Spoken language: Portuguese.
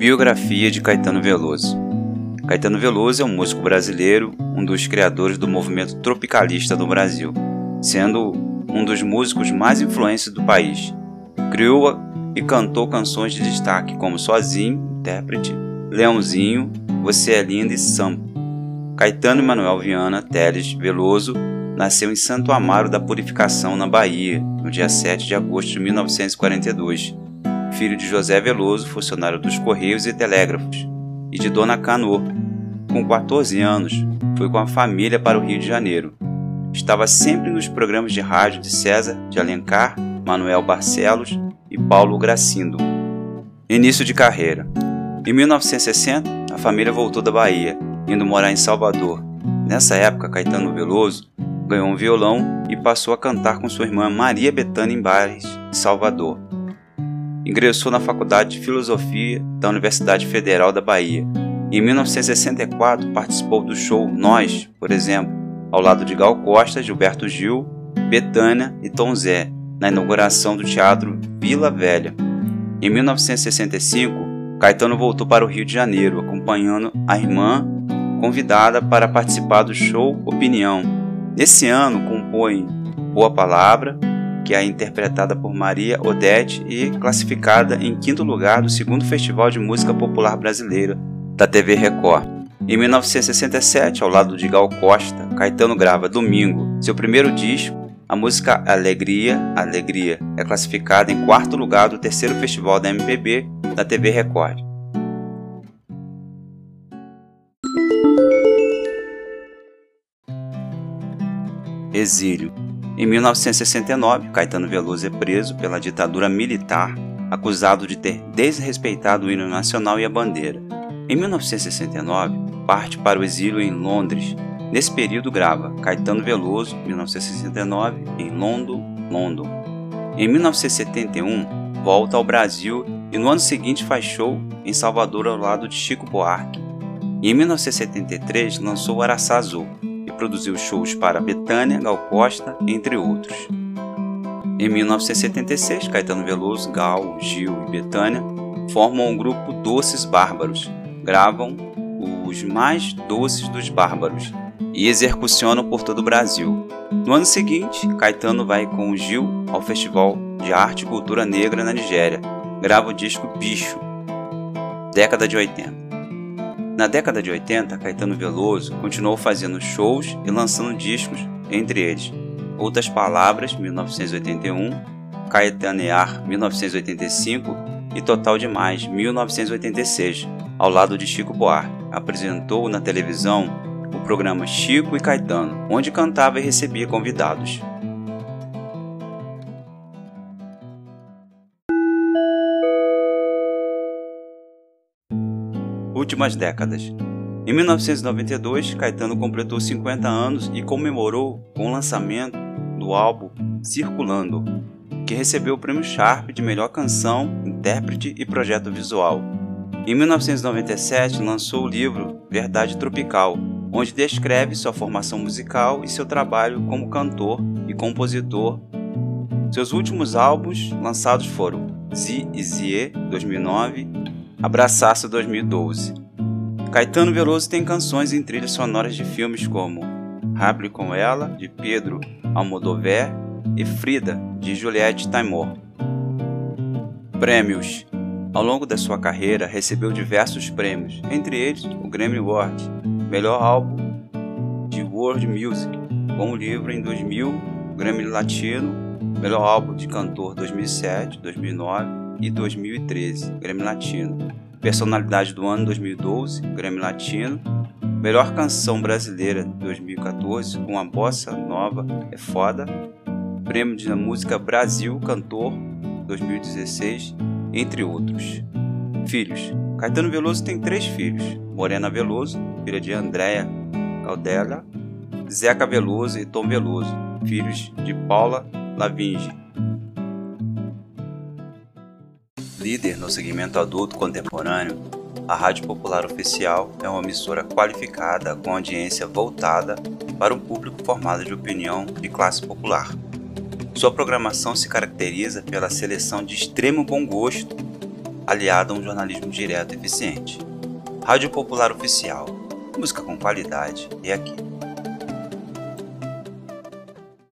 Biografia de Caetano Veloso Caetano Veloso é um músico brasileiro, um dos criadores do movimento tropicalista no Brasil, sendo um dos músicos mais influentes do país. Criou e cantou canções de destaque como Sozinho, intérprete, Leãozinho, Você é Linda e Sampo. Caetano Emanuel Viana Teles Veloso nasceu em Santo Amaro da Purificação, na Bahia, no dia 7 de agosto de 1942. Filho de José Veloso, funcionário dos Correios e Telégrafos, e de Dona Cano. Com 14 anos, foi com a família para o Rio de Janeiro. Estava sempre nos programas de rádio de César de Alencar, Manuel Barcelos e Paulo Gracindo. Início de carreira. Em 1960, a família voltou da Bahia, indo morar em Salvador. Nessa época, Caetano Veloso ganhou um violão e passou a cantar com sua irmã Maria Betânia em bares de Salvador. Ingressou na Faculdade de Filosofia da Universidade Federal da Bahia. Em 1964 participou do show Nós, por exemplo, ao lado de Gal Costa, Gilberto Gil, Betânia e Tom Zé, na inauguração do Teatro Vila Velha. Em 1965, Caetano voltou para o Rio de Janeiro, acompanhando a irmã convidada para participar do show Opinião, Nesse ano compõe Boa Palavra, que é interpretada por Maria Odete e classificada em quinto lugar do segundo Festival de Música Popular Brasileira da TV Record. Em 1967, ao lado de Gal Costa, Caetano grava Domingo, seu primeiro disco. A música Alegria, Alegria é classificada em quarto lugar do terceiro Festival da MPB da TV Record. Exílio. Em 1969, Caetano Veloso é preso pela ditadura militar, acusado de ter desrespeitado o hino nacional e a bandeira. Em 1969, parte para o exílio em Londres. Nesse período grava Caetano Veloso, 1969, em London, London. Em 1971, volta ao Brasil e no ano seguinte faz show em Salvador ao lado de Chico Buarque. E em 1973 lançou Araçá Azul, produziu shows para Betânia, Gal Costa, entre outros. Em 1976, Caetano Veloso, Gal, Gil e Betânia formam o grupo Doces Bárbaros, gravam os mais doces dos bárbaros e execucionam por todo o Brasil. No ano seguinte, Caetano vai com Gil ao Festival de Arte e Cultura Negra na Nigéria, grava o disco Bicho, década de 80. Na década de 80, Caetano Veloso continuou fazendo shows e lançando discos, entre eles Outras Palavras, 1981, Caetanear, 1985 e Total Demais, 1986, ao lado de Chico Buarque. Apresentou na televisão o programa Chico e Caetano, onde cantava e recebia convidados. Últimas décadas. Em 1992, Caetano completou 50 anos e comemorou com o lançamento do álbum Circulando, que recebeu o prêmio Sharp de melhor canção, intérprete e projeto visual. Em 1997, lançou o livro Verdade Tropical, onde descreve sua formação musical e seu trabalho como cantor e compositor. Seus últimos álbuns lançados foram Zi e Zie, 2009, Abraçaço 2012. Caetano Veloso tem canções em trilhas sonoras de filmes como Rable com Ela, de Pedro Almodover, e Frida, de Juliette Taimor. Prêmios Ao longo da sua carreira, recebeu diversos prêmios, entre eles o Grammy Award, melhor álbum de World Music, com o livro em 2000, Grammy Latino, melhor álbum de cantor 2007, 2009 e 2013, Grêmio Latino. Personalidade do ano 2012, Grêmio Latino. Melhor canção brasileira 2014 com a bossa nova é foda. Prêmio de música Brasil Cantor 2016, entre outros. Filhos. Caetano Veloso tem três filhos: Morena Veloso, filha de Andréa Caldela, Zeca Veloso e Tom Veloso, filhos de Paula Lavinge. Líder no segmento adulto contemporâneo, a Rádio Popular Oficial é uma emissora qualificada com audiência voltada para um público formado de opinião de classe popular. Sua programação se caracteriza pela seleção de extremo bom gosto, aliado a um jornalismo direto e eficiente. Rádio Popular Oficial, música com qualidade é aqui.